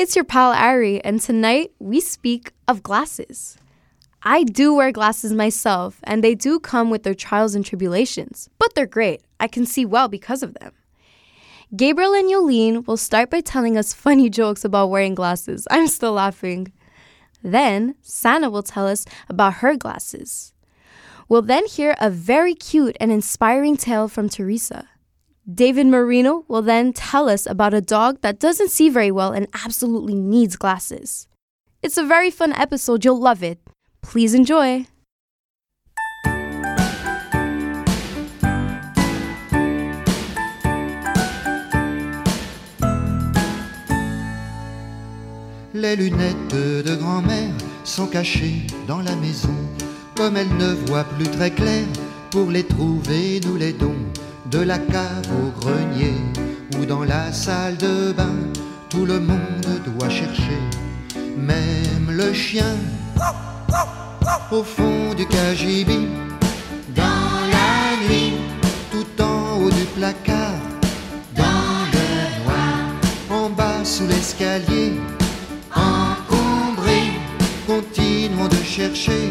It's your pal Ari, and tonight we speak of glasses. I do wear glasses myself, and they do come with their trials and tribulations, but they're great. I can see well because of them. Gabriel and Yolene will start by telling us funny jokes about wearing glasses. I'm still laughing. Then, Sana will tell us about her glasses. We'll then hear a very cute and inspiring tale from Teresa. David Marino will then tell us about a dog that doesn't see very well and absolutely needs glasses. It's a very fun episode, you'll love it. Please enjoy. Les lunettes de grand-mère sont cachées dans la maison. Comme elle ne voit plus très clair, pour les trouver, nous les dons de la cave au grenier ou dans la salle de bain. Tout le monde doit chercher, même le chien, au fond du cagibi, dans la nuit, tout en haut du placard, dans le noir, en bas sous l'escalier, encombré, continuons de chercher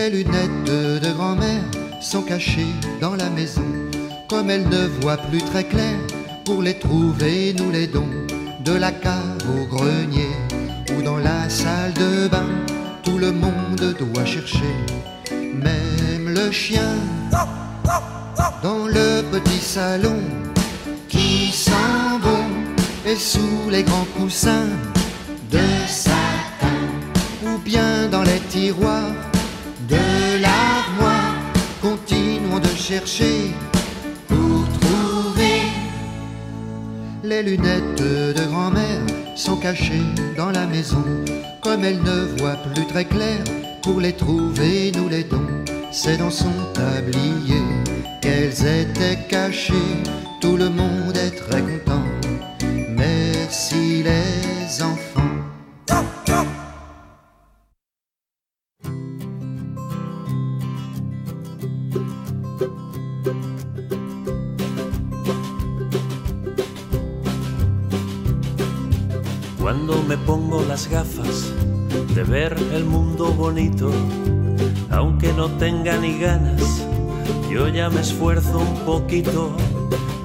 les lunettes de, grand-mère sont cachées dans la maison. Comme elle ne voit plus très clair, pour les trouver, nous les dons de la cave au grenier ou dans la salle de bain. Tout le monde doit chercher, même le chien, dans le petit salon qui sent bon et sous les grands coussins de satin ou bien dans les tiroirs de l'armoire. Continuons de chercher pour trouver les lunettes de grand-mère sont cachées dans la maison. Comme elle ne voit plus très clair, pour les trouver, nous les dons. C'est dans son tablier qu'elles étaient cachées. Tout le monde est très content. Merci les enfants. Cuando me pongo las gafas de ver el mundo bonito, aunque no tenga ni ganas, yo ya me esfuerzo un poquito,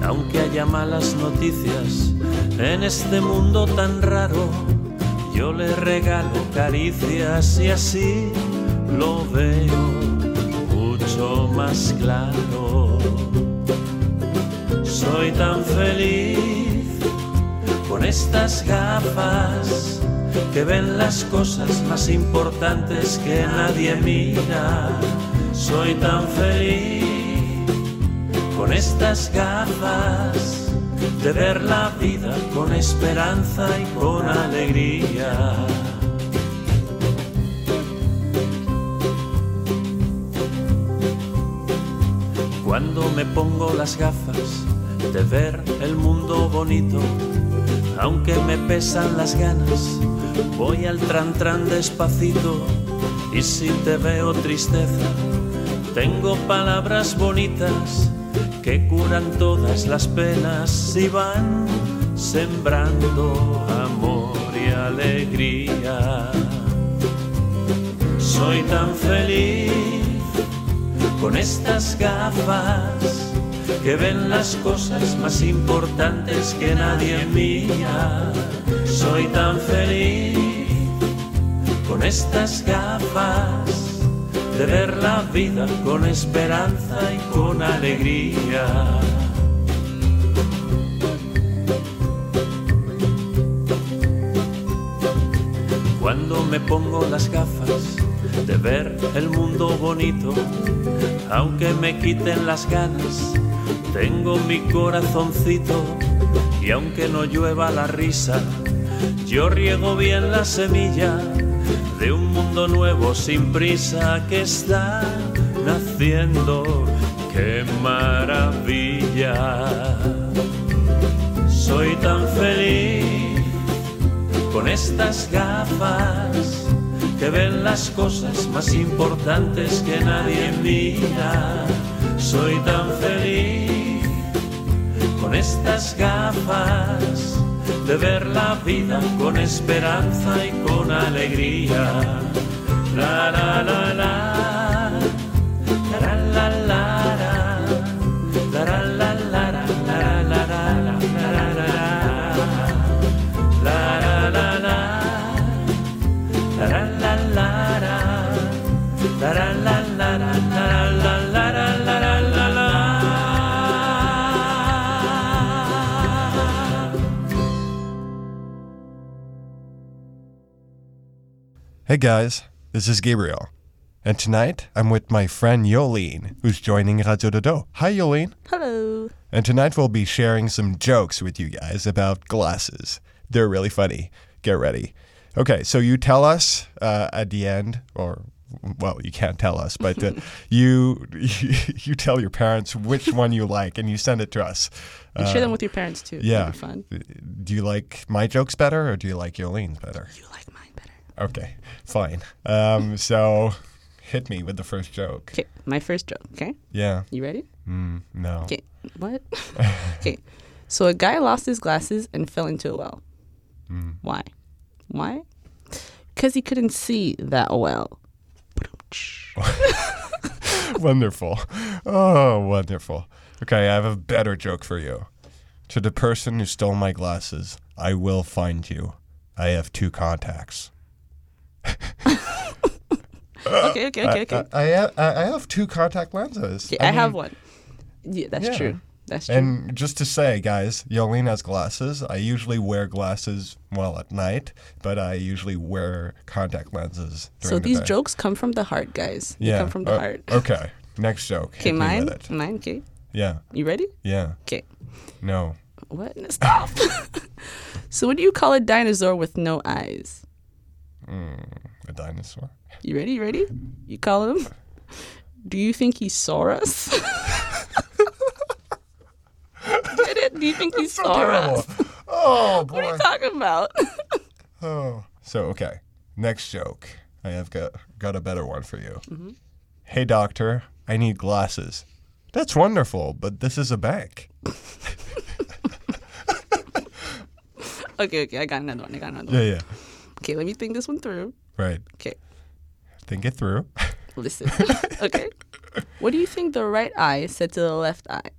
aunque haya malas noticias en este mundo tan raro, yo le regalo caricias y así lo veo mucho más claro. Soy tan feliz con estas gafas que ven las cosas más importantes que nadie mira. Soy tan feliz con estas gafas de ver la vida con esperanza y con alegría. Cuando me pongo las gafas de ver el mundo bonito, aunque me pesan las ganas, voy al tran tran despacito y si te veo tristeza, tengo palabras bonitas que curan todas las penas y van sembrando amor y alegría. Soy tan feliz con estas gafas que ven las cosas más importantes que nadie mira. Soy tan feliz con estas gafas de ver la vida con esperanza y con alegría. Cuando me pongo las gafas de ver el mundo bonito, aunque me quiten las ganas, tengo mi corazoncito y aunque no llueva la risa, yo riego bien la semilla de un mundo nuevo sin prisa que está naciendo. ¡Qué maravilla! Soy tan feliz con estas gafas que ven las cosas más importantes que nadie mira. Soy tan feliz con estas gafas de ver la vida con esperanza y con alegría. La la la la. Hey guys, this is Gabriel. And tonight I'm with my friend Yolene, who's joining Radio Dodo. Hi Yolene. Hello. And tonight we'll be sharing some jokes with you guys about glasses. They're really funny. Get ready. Okay, so you tell us uh, at the end, or well, you can't tell us, but uh, you, you tell your parents which one you like, and you send it to us. And share them with your parents too. Yeah. Fun. Do you like my jokes better, or do you like Yolene's better? You like mine better. Okay, fine. Um, so hit me with the first joke. Okay, my first joke. Okay, Yeah. you ready? Mm, no. Okay, what? okay, so a guy lost his glasses and fell into a well. Mm. Why? Why? Because he couldn't see that well. wonderful. Oh, wonderful. Okay, I have a better joke for you. To the person who stole my glasses, I will find you. I have two contacts. Okay, okay, okay, okay. I, I, I, have, I have two contact lenses. Okay, I, have mean, one. Yeah, that's yeah. true. That's true. And just to say, guys, Yolene has glasses. I usually wear glasses, well, at night, but I usually wear contact lenses during so the these jokes come from the heart, guys. They yeah. come from the uh, heart. Okay, next joke. Okay, Hit me with mine. it. Mine. Okay. Yeah, You ready? yeah. Okay. No. What? Stop. so, what do you call a dinosaur with no eyes? Mm, a dinosaur. You ready? You ready? You call him? Do you think he saw us? Did it? Do you think he saw terrible. us? Oh, boy. What are you talking about? Oh. So, okay. Next joke. I have got, got a better one for you. Mm-hmm. Hey, doctor, I need glasses. That's wonderful, but this is a bank. okay, okay. I got another one. I got another Yeah, one. Yeah, yeah. Okay, let me think this one through. Right. Okay, Think it through. listen. okay. What do you think the right eye said to the left eye?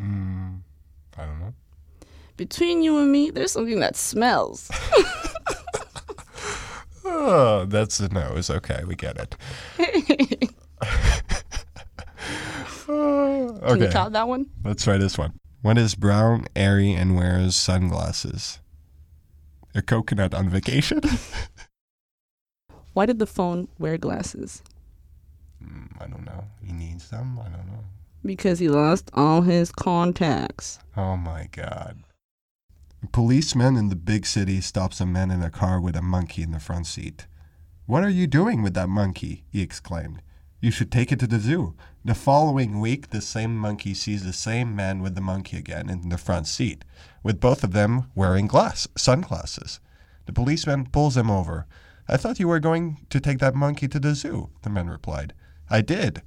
Mm, I don't know. Between you and me, there's something that smells. Oh, that's a nose. Okay, we get it. Oh, Can you okay, top that one? let's try this one. What is brown, airy, and wears sunglasses? A coconut on vacation? Why did the phone wear glasses? Mm, I don't know. He needs them? I don't know. Because he lost all his contacts. Oh my god. A policeman in the big city stops a man in a car with a monkey in the front seat. What are you doing with that monkey? he exclaimed. You should take it to the zoo. The following week, the same monkey sees the same man with the monkey again in the front seat, with both of them wearing glass sunglasses. The policeman pulls him over. I thought you were going to take that monkey to the zoo, the man replied. I did.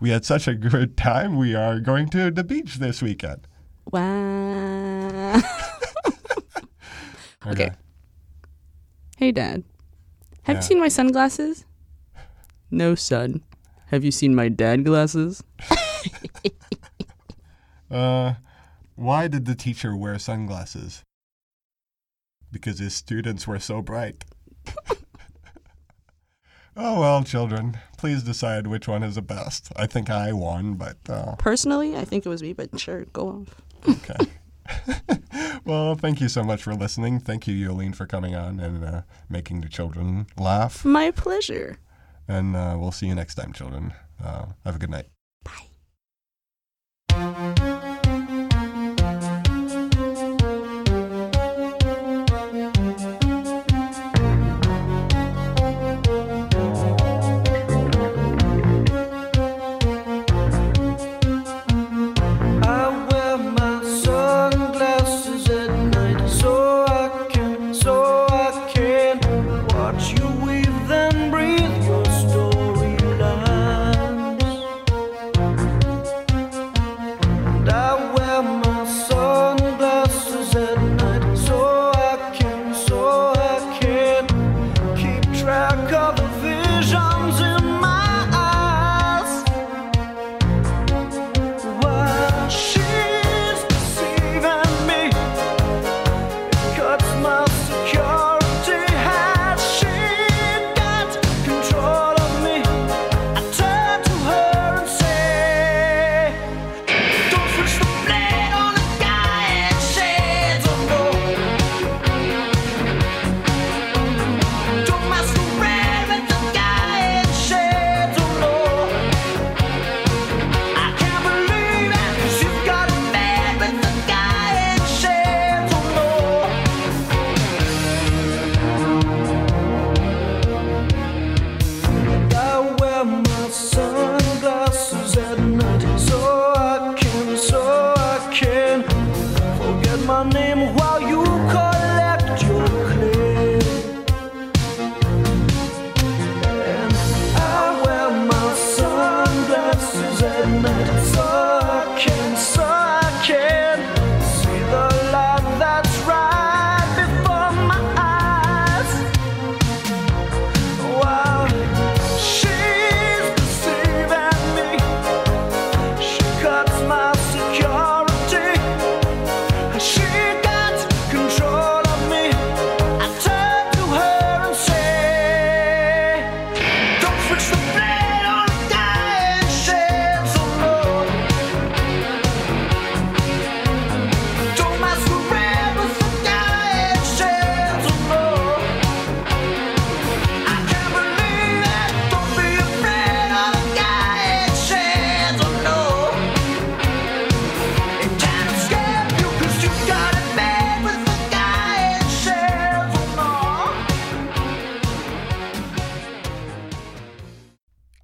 We had such a good time, we are going to the beach this weekend. Wow. okay. Hey, Dad. Have Yeah. you seen my sunglasses? No, son. Have you seen my dad glasses? Uh, why did the teacher wear sunglasses? Because his students were so bright. oh well, children, please decide which one is the best. I think I won, but uh, Personally, I think it was me, but sure, go off. okay. well, thank you so much for listening. Thank you, Yolene, for coming on and uh, making the children laugh. My pleasure. And uh, we'll see you next time, children. Uh, have a good night.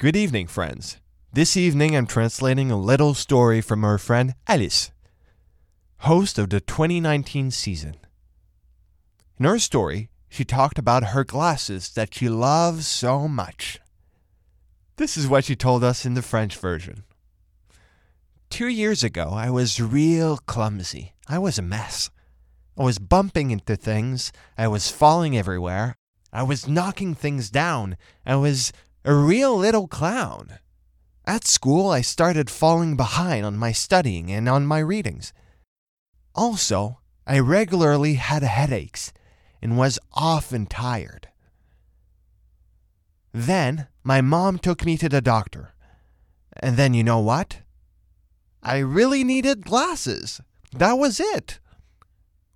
Good evening, friends. This evening I'm translating a little story from our friend Alice, host of the 2019 season. In her story, she talked about her glasses that she loves so much. This is what she told us in the French version. Two years ago, I was real clumsy. I was a mess. I was bumping into things. I was falling everywhere. I was knocking things down. I was a real little clown. At school, I started falling behind on my studying and on my readings. Also, I regularly had headaches and was often tired. Then, my mom took me to the doctor. And then, you know what? I really needed glasses. That was it.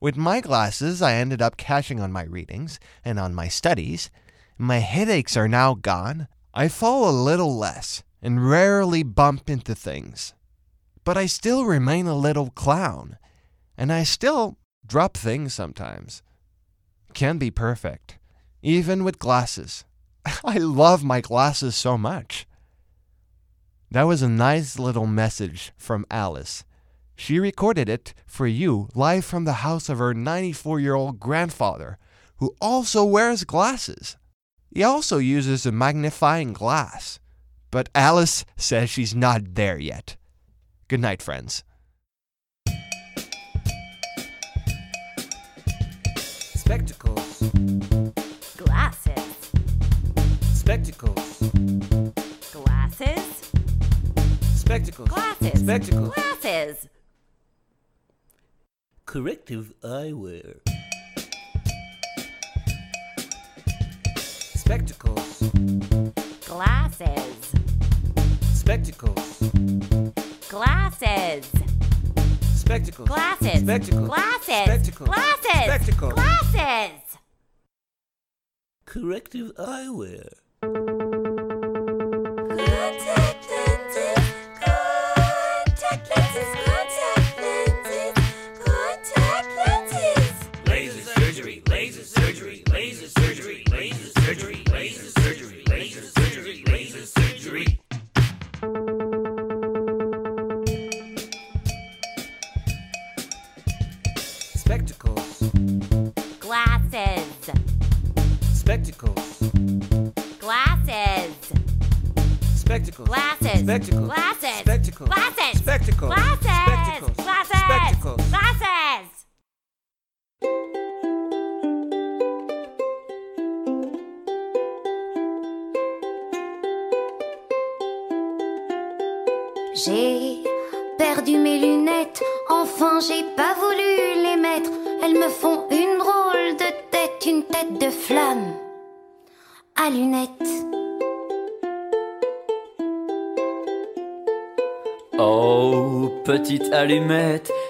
With my glasses, I ended up catching on my readings and on my studies. My headaches are now gone. I fall a little less and rarely bump into things. But I still remain a little clown, and I still drop things sometimes. Can be perfect, even with glasses. I love my glasses so much. That was a nice little message from Alice. She recorded it for you live from the house of her 94 year old grandfather, who also wears glasses. He also uses a magnifying glass. But Alice says she's not there yet. Good night, friends. Spectacles. Glasses. Spectacles. Glasses. Spectacles. Glasses. Spectacles. Glasses. Corrective eyewear. Spectacles. Glasses. Spectacles. Glasses. Spectacles. Glasses. Spectacles. Glasses. Spectacles. Glasses. Spectacles. Glasses. Corrective eyewear. spectacle.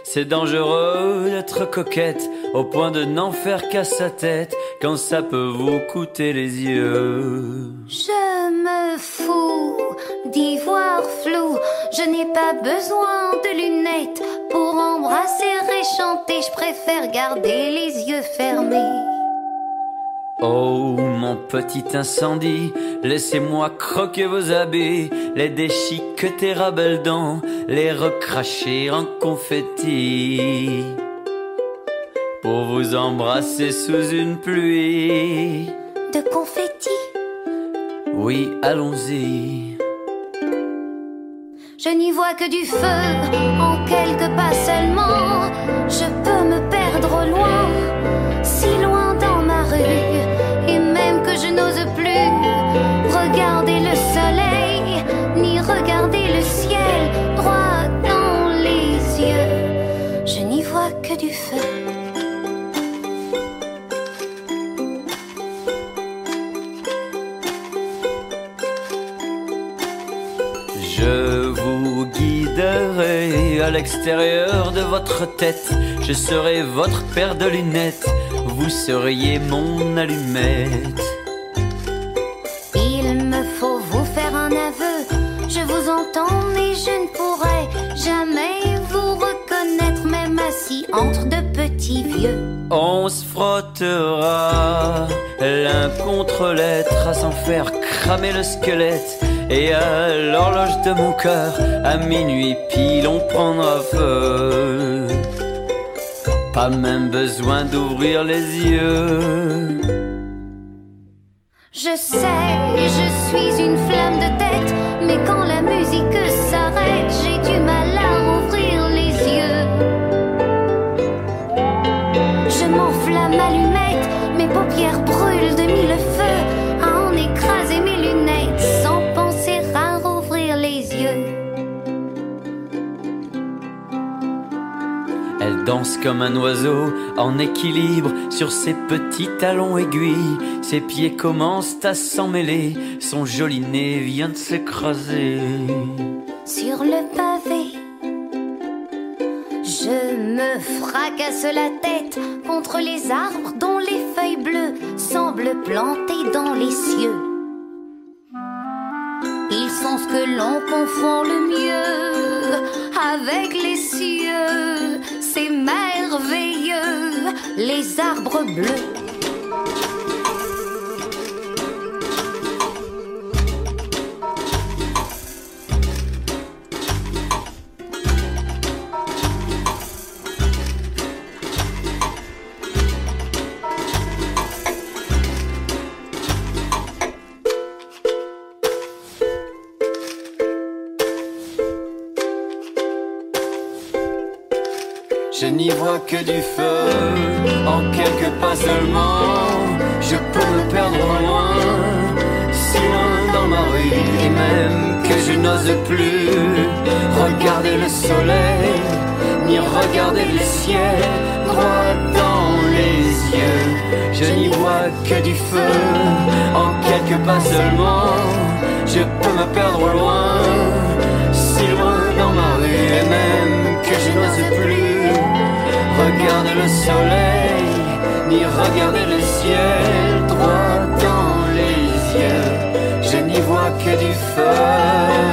C'est dangereux d'être coquette, au point de n'en faire qu'à sa tête, quand ça peut vous coûter les yeux. Je me fous d'y voir flou, je n'ai pas besoin de lunettes pour embrasser et chanter, je préfère garder les yeux fermés. Oh, mon petit incendie, laissez-moi croquer vos habits, les déchiqueter à belles dents, les recracher en confetti. Pour vous embrasser sous une pluie. De confetti, Oui, allons-y. je n'y vois que du feu en quelques pas l'extérieur de votre tête. Je serai votre paire de lunettes. Vous seriez mon allumette. Il me faut vous faire un aveu. Je vous entends, mais je ne pourrai jamais vous reconnaître, même assis entre de petits vieux. On se frottera l'un contre l'être à s'en faire cramer le squelette. Et à l'horloge de mon cœur, à minuit pile, on prendra feu. Pas même besoin d'ouvrir les yeux. Je sais, je suis une flamme de tête, mais quand la musique comme un oiseau en équilibre sur ses petits talons aiguilles. Ses pieds commencent à s'en mêler, son joli nez vient de s'écraser. sur le pavé. Je me fracasse la tête contre les arbres dont les feuilles bleues semblent plantées dans les cieux. Ils sont ce que l'on confond le mieux avec les cieux. C'est merveilleux, les arbres bleus. du feu. En quelques pas seulement Je peux me perdre loin. Si loin dans ma rue Et même que je n'ose plus Regarder le soleil Ni regarder le ciel Droit dans les yeux. Je n'y vois que du feu. En quelques pas seulement Je peux me perdre loin. Si loin dans ma rue Et même que je n'ose plus regarder le soleil, ni regarder le ciel droit dans les yeux. Je n'y vois que du feu.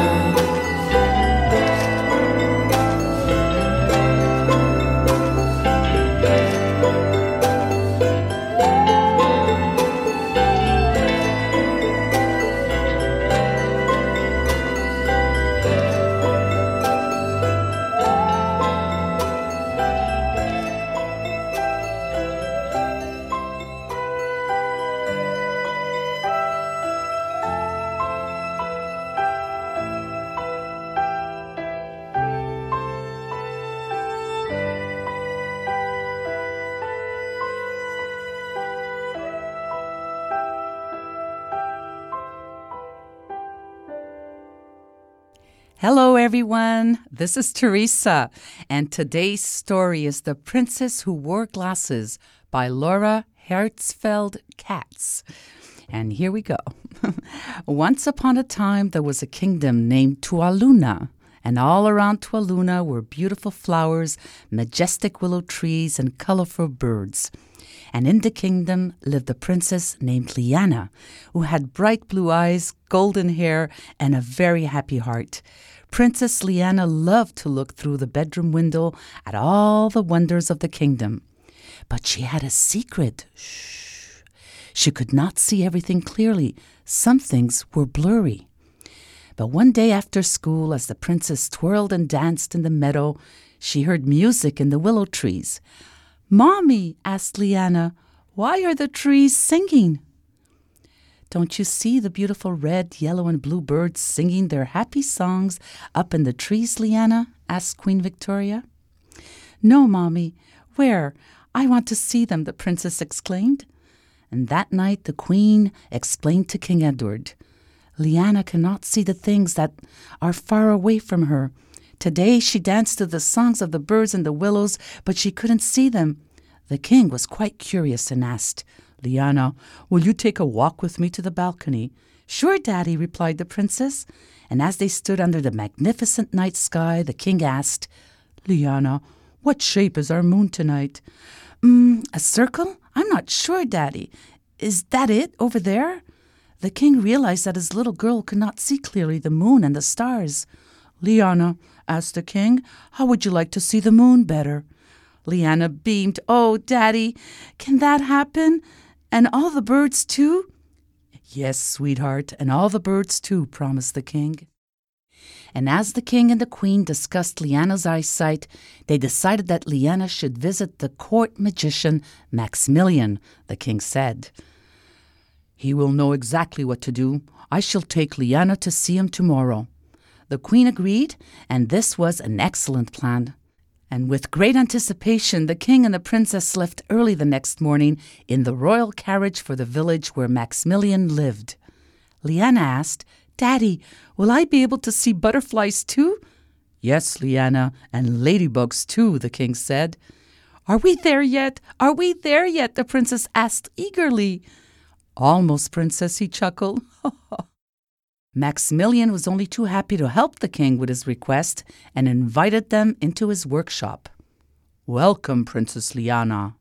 Hello, everyone. This is Teresa, and today's story is The Princess Who Wore Glasses by Laura Hertzfeld Katz. And here we go. Once upon a time, there was a kingdom named Tualuna, and all around Tualuna were beautiful flowers, majestic willow trees, and colorful birds. And in the kingdom lived a princess named Liana, who had bright blue eyes, golden hair, and a very happy heart. Princess Liana loved to look through the bedroom window at all the wonders of the kingdom. But she had a secret. Shh. She could not see everything clearly. Some things were blurry. But one day after school, as the princess twirled and danced in the meadow, she heard music in the willow trees. Mommy, asked Liana, why are the trees singing? Don't you see the beautiful red, yellow, and blue birds singing their happy songs up in the trees, Liana? asked Queen Victoria. No, Mommy. Where? I want to see them, the princess exclaimed. And that night the queen explained to King Edward Liana cannot see the things that are far away from her. Today she danced to the songs of the birds in the willows, but she couldn't see them. The king was quite curious and asked, Liana, will you take a walk with me to the balcony? Sure, Daddy, replied the princess. And as they stood under the magnificent night sky, the king asked, Liana, what shape is our moon tonight? Mm, a circle? I'm not sure, Daddy. Is that it over there? The king realized that his little girl could not see clearly the moon and the stars. Liana, asked the king, how would you like to see the moon better? Liana beamed. Oh, Daddy, can that happen? And all the birds too? Yes, sweetheart, and all the birds too, promised the king. And as the king and the queen discussed Liana's eyesight, they decided that Liana should visit the court magician Maximilian, the king said. He will know exactly what to do. I shall take Liana to see him tomorrow. The queen agreed, and this was an excellent plan. And with great anticipation, the king and the princess left early the next morning in the royal carriage for the village where Maximilian lived. Liana asked, Daddy, will I be able to see butterflies too? Yes, Liana, and ladybugs too, the king said. Are we there yet? Are we there yet? the princess asked eagerly. Almost, princess, he chuckled. Maximilian was only too happy to help the king with his request and invited them into his workshop. Welcome, Princess Liana.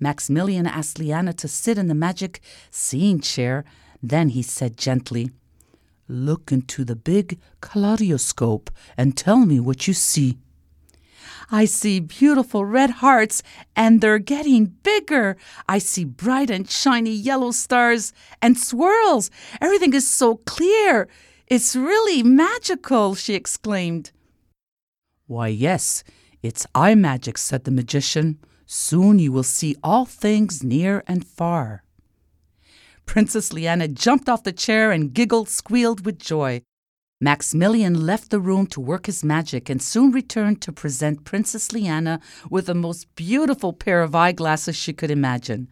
Maximilian asked Liana to sit in the magic seeing chair. Then he said gently, Look into the big kaleidoscope and tell me what you see. I see beautiful red hearts, and they're getting bigger. I see bright and shiny yellow stars and swirls. Everything is so clear. It's really magical, she exclaimed. Why, yes, it's eye magic, said the magician. Soon you will see all things near and far. Princess Liana jumped off the chair and giggled, squealed with joy. Maximilian left the room to work his magic and soon returned to present Princess Liana with the most beautiful pair of eyeglasses she could imagine.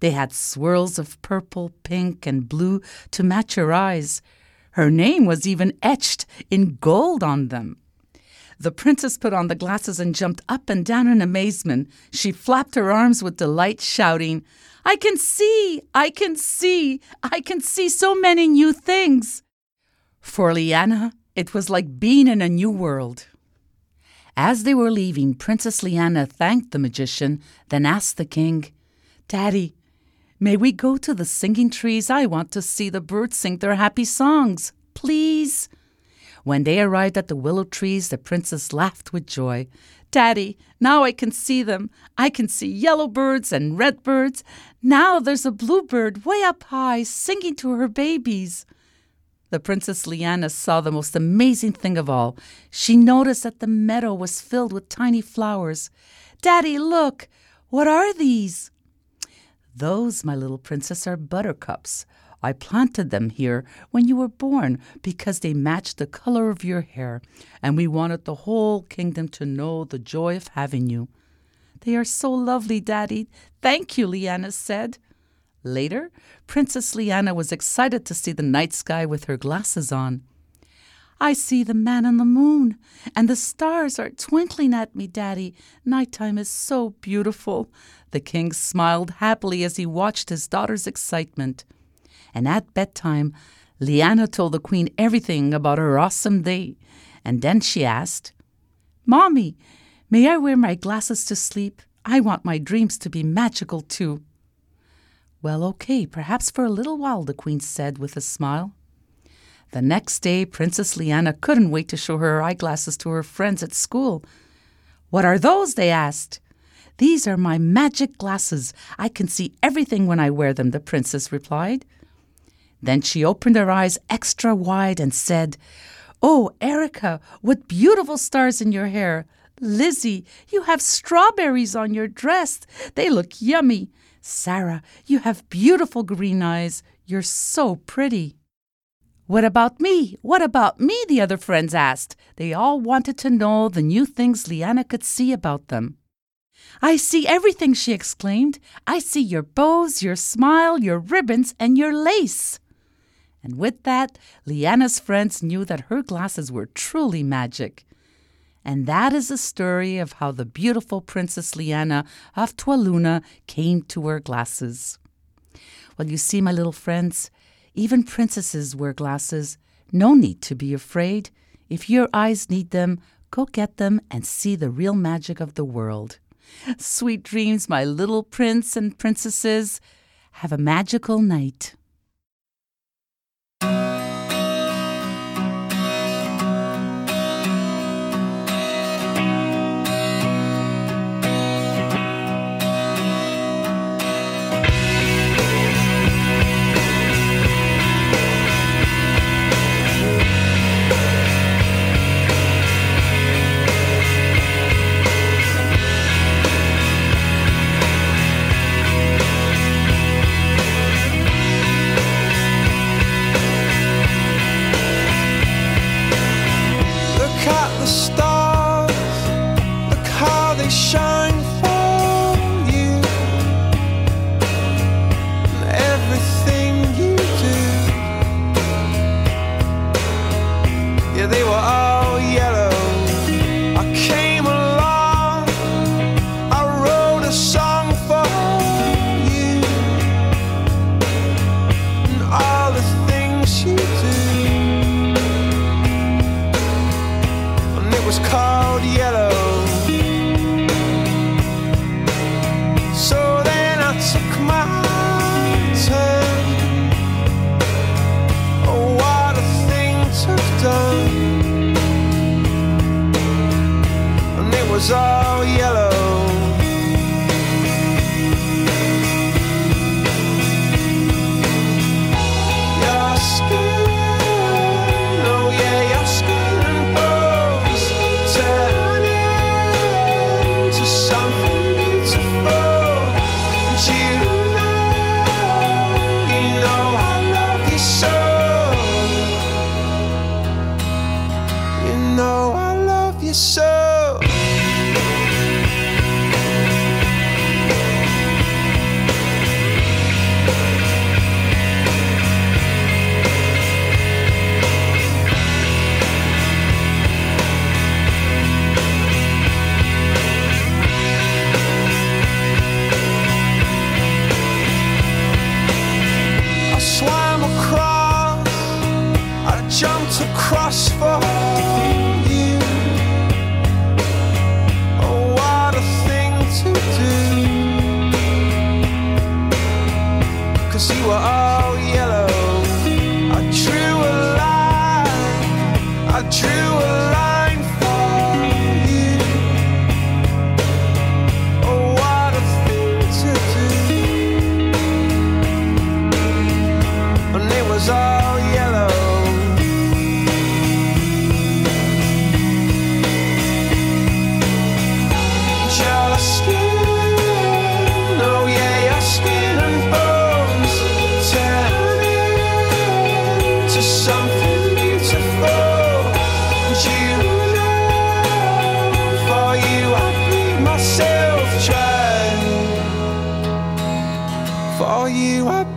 They had swirls of purple, pink, and blue to match her eyes. Her name was even etched in gold on them. The princess put on the glasses and jumped up and down in amazement. She flapped her arms with delight, shouting, I can see, I can see, I can see so many new things. For Liana, it was like being in a new world. As they were leaving, Princess Liana thanked the magician, then asked the king, Daddy, may we go to the singing trees? I want to see the birds sing their happy songs. Please. When they arrived at the willow trees, the princess laughed with joy. Daddy, now I can see them. I can see yellow birds and red birds. Now there's a bluebird way up high singing to her babies. The Princess Liana saw the most amazing thing of all. She noticed that the meadow was filled with tiny flowers. Daddy, look! What are these? Those, my little princess, are buttercups. I planted them here when you were born because they matched the color of your hair, and we wanted the whole kingdom to know the joy of having you. They are so lovely, Daddy. Thank you, Liana said. Later, Princess Liana was excited to see the night sky with her glasses on. I see the man and the moon, and the stars are twinkling at me, Daddy. Nighttime is so beautiful. The king smiled happily as he watched his daughter's excitement. And at bedtime, Liana told the queen everything about her awesome day. And then she asked, Mommy, may I wear my glasses to sleep? I want my dreams to be magical too. Well, okay, perhaps for a little while, the queen said with a smile. The next day, Princess Liana couldn't wait to show her eyeglasses to her friends at school. What are those? they asked. These are my magic glasses. I can see everything when I wear them, the princess replied. Then she opened her eyes extra wide and said, Oh, Erica, what beautiful stars in your hair. Lizzie, you have strawberries on your dress. They look yummy. Sarah, you have beautiful green eyes. You're so pretty. What about me? What about me? The other friends asked. They all wanted to know the new things Liana could see about them. I see everything, she exclaimed. I see your bows, your smile, your ribbons, and your lace. And with that, Liana's friends knew that her glasses were truly magic. And that is the story of how the beautiful Princess Liana of Tualuna came to wear glasses. Well, you see, my little friends, even princesses wear glasses. No need to be afraid. If your eyes need them, go get them and see the real magic of the world. Sweet dreams, my little prince and princesses. Have a magical night.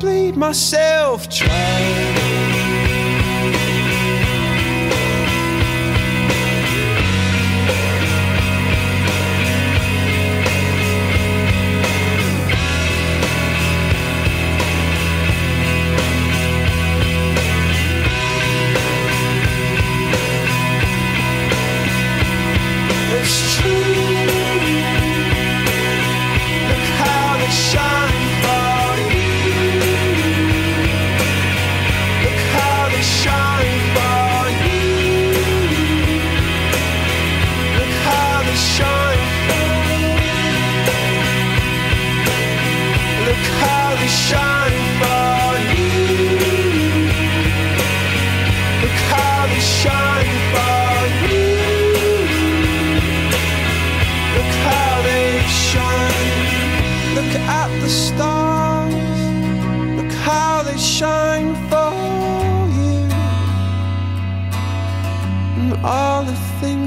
Bleed myself trying.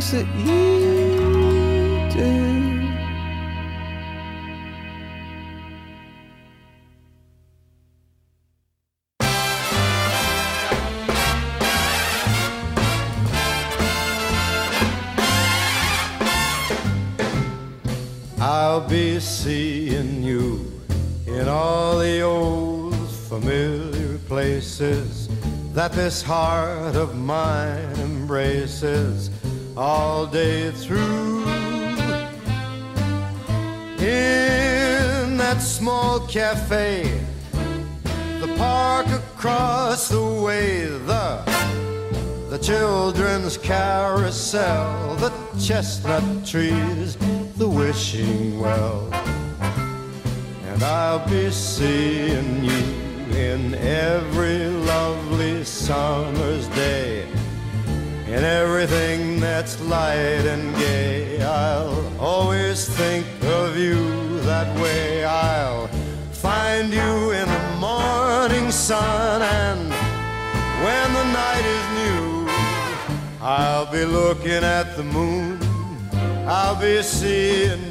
Things that you do. I'll be seeing you in all the old familiar places that this heart of mine embraces all day through. In that small cafe, the park across the way, the the children's carousel, the chestnut trees, the wishing well. And I'll be seeing you in every lovely summer's day. In everything that's light and gay, I'll always think of you that way. I'll find you in the morning sun and when the night is new, I'll be looking at the moon. I'll be seeing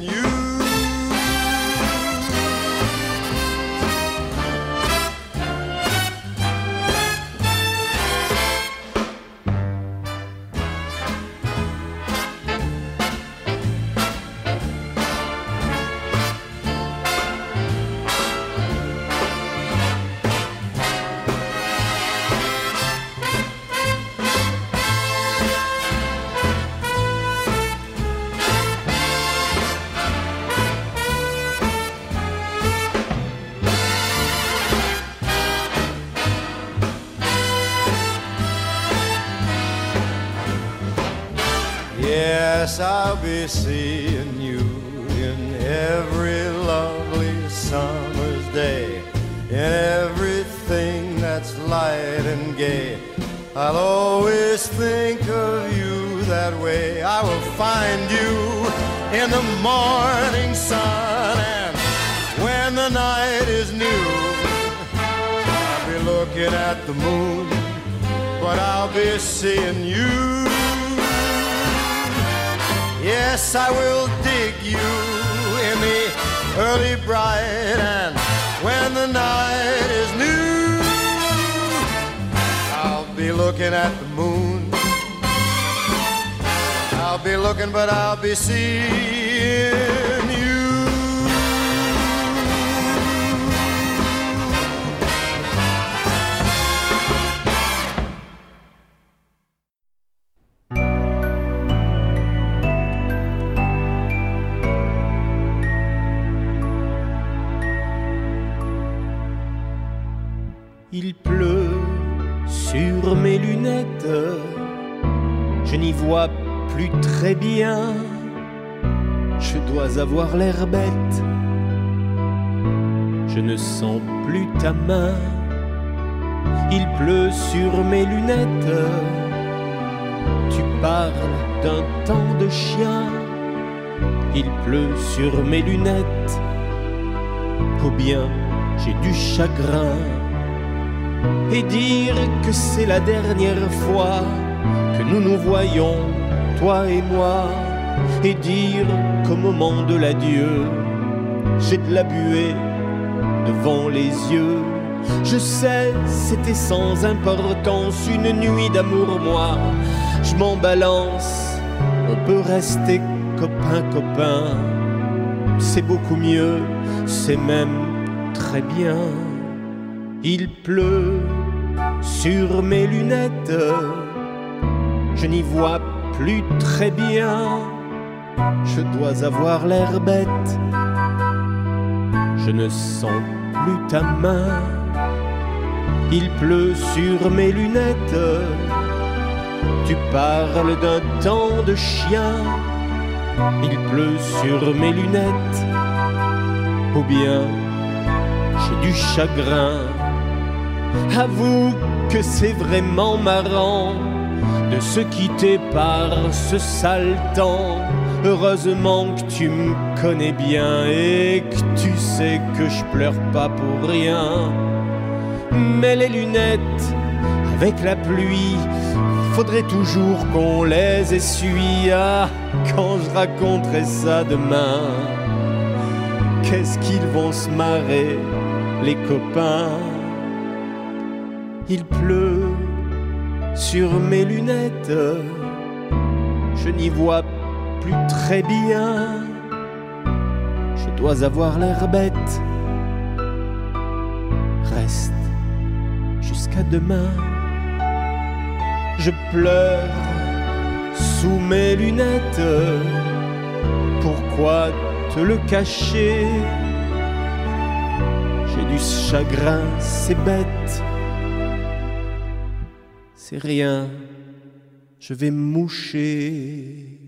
I'll be seeing you in every lovely summer's day, in everything that's light and gay. I'll always think of you that way. I will find you in the morning sun, and when the night is new, I'll be looking at the moon, but I'll be seeing you. Yes, I will dig you in the early bright and when the night is new, I'll be looking at the moon. I'll be looking, but I'll be seeing très bien, je dois avoir l'air bête, je ne sens plus ta main, il pleut sur mes lunettes, tu parles d'un temps de chien, il pleut sur mes lunettes, ou bien j'ai du chagrin. Et dire que c'est la dernière fois que nous nous voyons, toi et moi, et dire qu'au moment de l'adieu, j'ai de la buée devant les yeux, Je sais, c'était sans importance, une nuit d'amour, moi. Je m'en balance, on peut rester copain, copain. C'est beaucoup mieux, c'est même très bien. Il pleut sur mes lunettes, je n'y vois plus très bien. Je dois avoir l'air bête, je ne sens plus ta main. Il pleut sur mes lunettes, tu parles d'un temps de chien. Il pleut sur mes lunettes, ou bien j'ai du chagrin. Avoue que c'est vraiment marrant de se quitter par ce sale temps. Heureusement que tu me connais bien et que tu sais que je pleure pas pour rien. Mais les lunettes, avec la pluie, faudrait toujours qu'on les essuie. Ah, quand je raconterai ça demain, qu'est-ce qu'ils vont se marrer, les copains? Il pleut sur mes lunettes, je n'y vois plus très bien. Je dois avoir l'air bête. Reste jusqu'à demain. Je pleure sous mes lunettes. Pourquoi te le cacher? J'ai du chagrin, c'est bête. C'est rien, je vais moucher.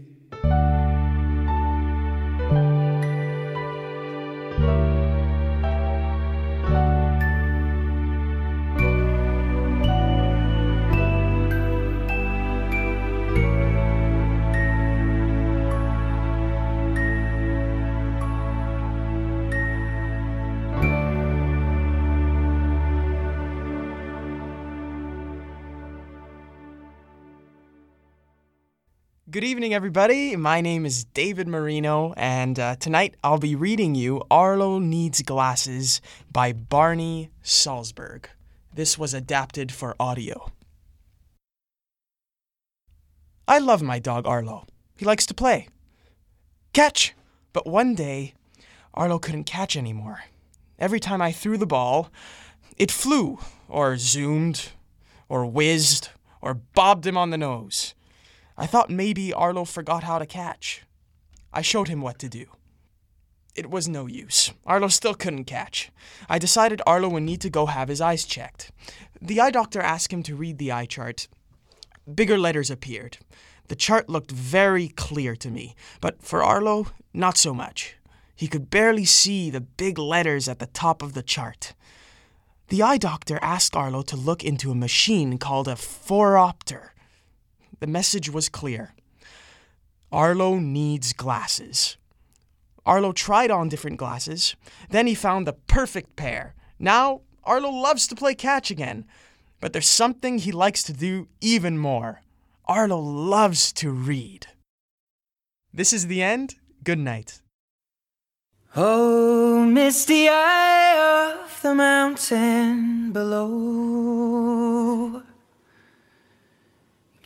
Evening, everybody. My name is David Marino, and uh, tonight I'll be reading you Arlo Needs Glasses by Barney Saltzberg. This was adapted for audio. I love my dog Arlo. He likes to play. Catch! But one day, Arlo couldn't catch anymore. Every time I threw the ball, it flew, or zoomed, or whizzed, or bobbed him on the nose. I thought maybe Arlo forgot how to catch. I showed him what to do. It was no use. Arlo still couldn't catch. I decided Arlo would need to go have his eyes checked. The eye doctor asked him to read the eye chart. Bigger letters appeared. The chart looked very clear to me, but for Arlo, not so much. He could barely see the big letters at the top of the chart. The eye doctor asked Arlo to look into a machine called a phoropter. The message was clear. Arlo needs glasses. Arlo tried on different glasses. Then he found the perfect pair. Now, Arlo loves to play catch again. But there's something he likes to do even more. Arlo loves to read. This is the end. Good night. Oh, misty eye of the mountain below.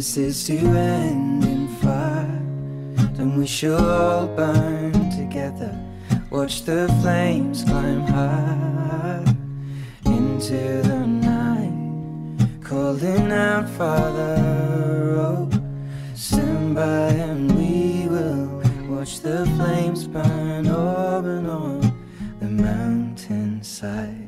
This is to end in fire, then we shall all burn together. Watch the flames climb high into the night, calling out, Father, oh, stand by and we will watch the flames burn over and on the mountainside.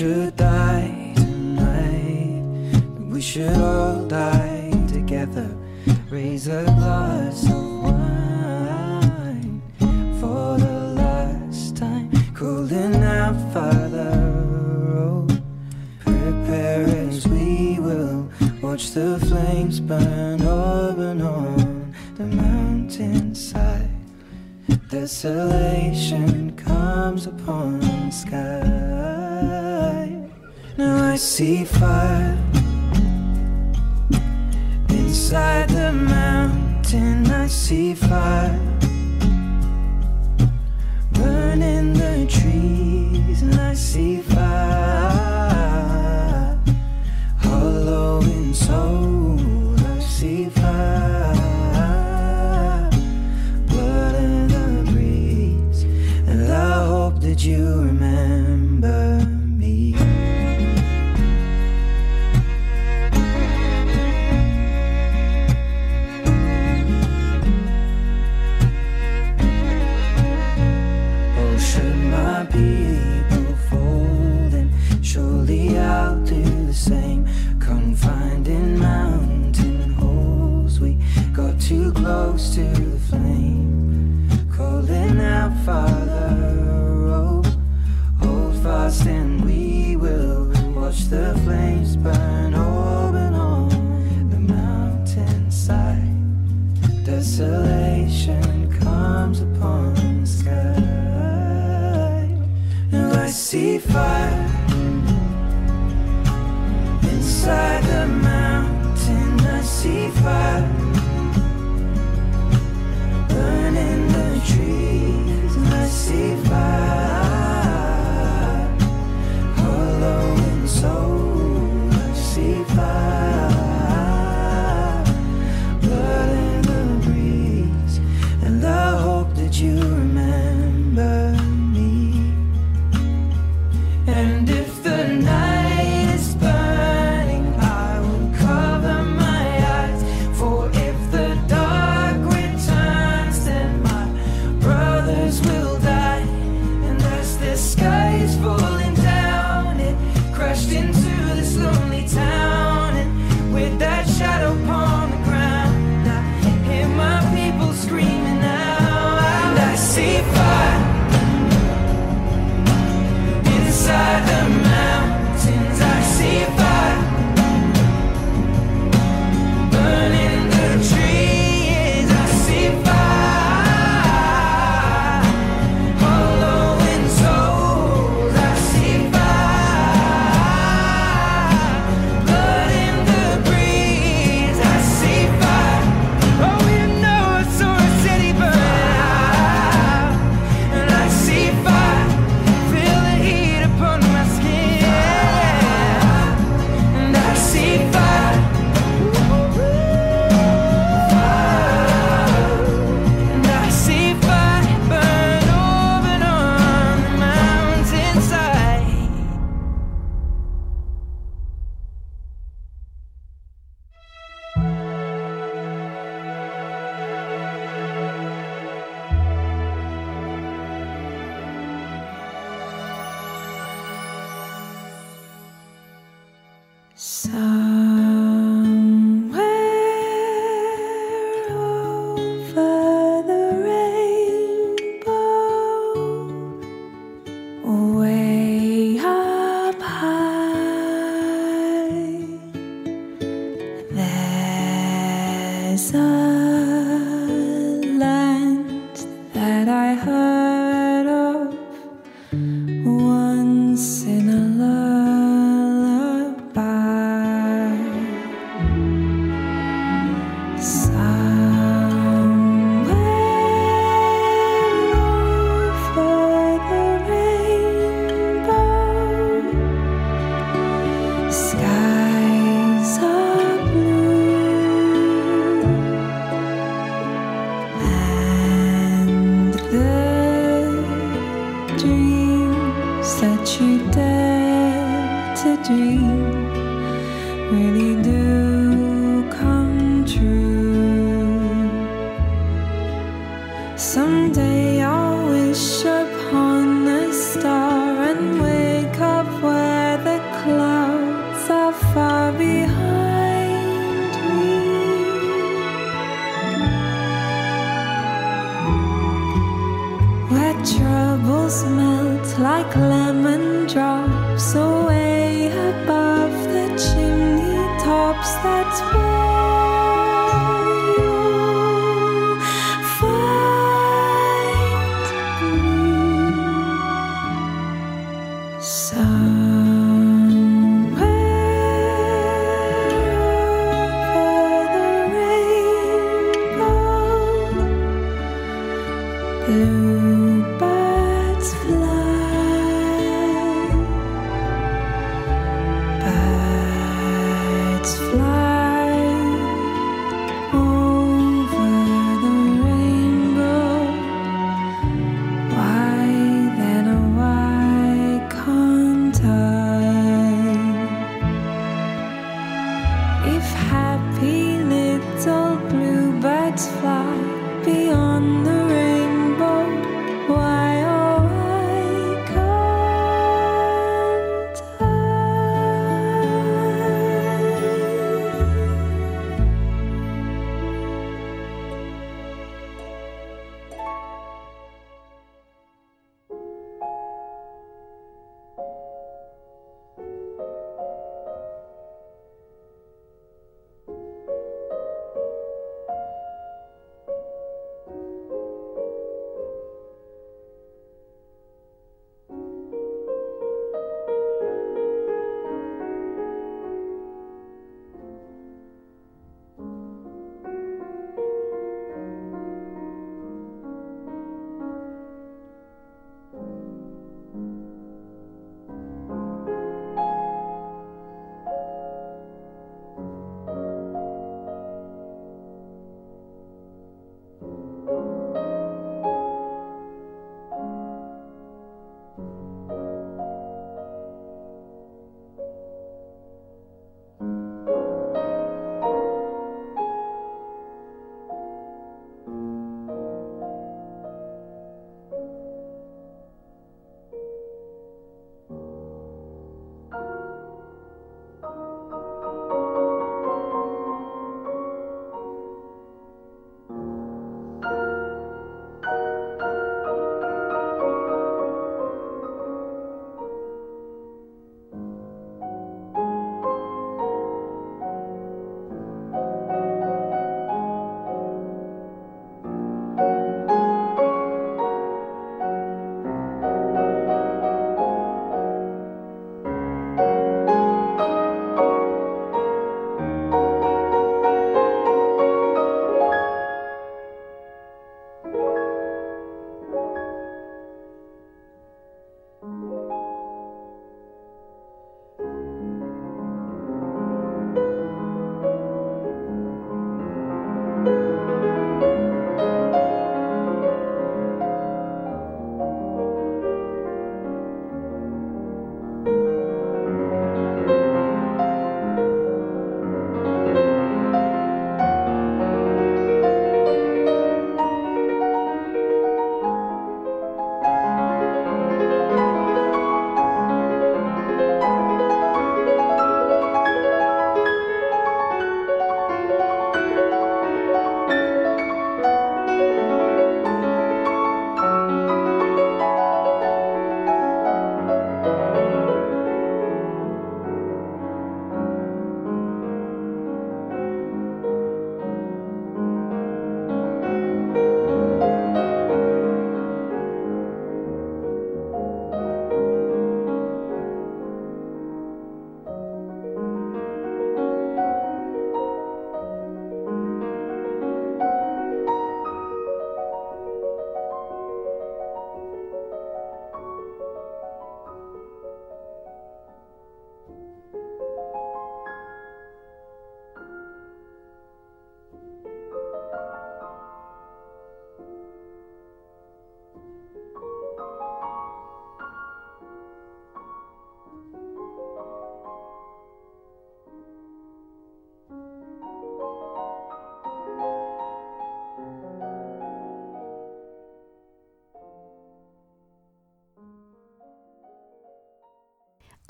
should die tonight. We should all die together. Raise a glass of wine for the last time. Cooling out farther road. Oh, prepare as we will. Watch the flames burn up and on the mountainside. Desolation comes upon the sky. Now I see fire inside the mountain. I see fire burning the trees, and I see fire hollowing souls. fire inside.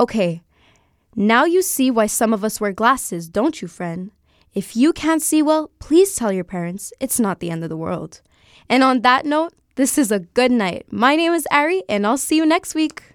Okay, now you see why some of us wear glasses, don't you, friend? If you can't see well, please tell your parents. It's not the end of the world. And on that note, this is a good night. My name is Ari, and I'll see you next week.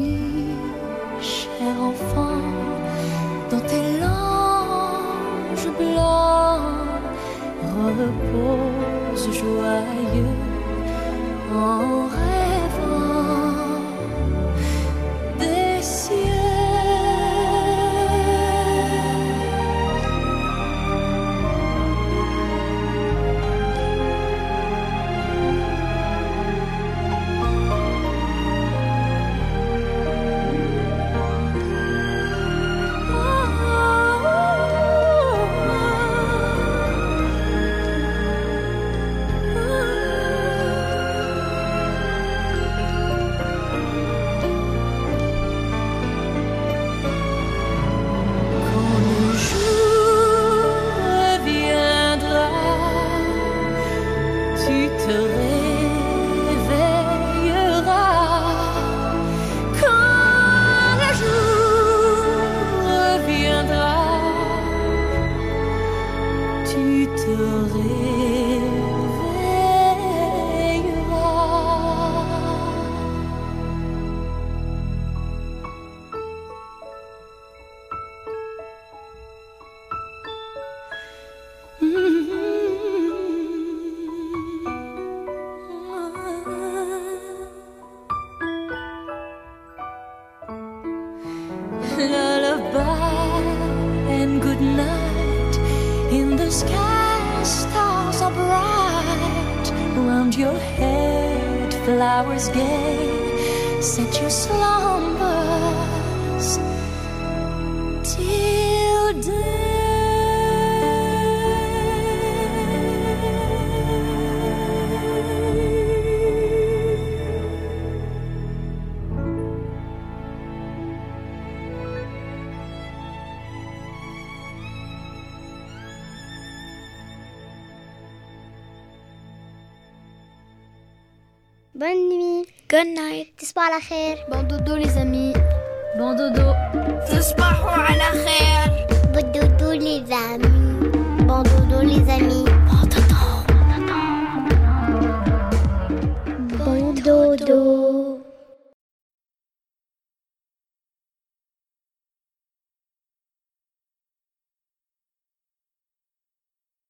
tu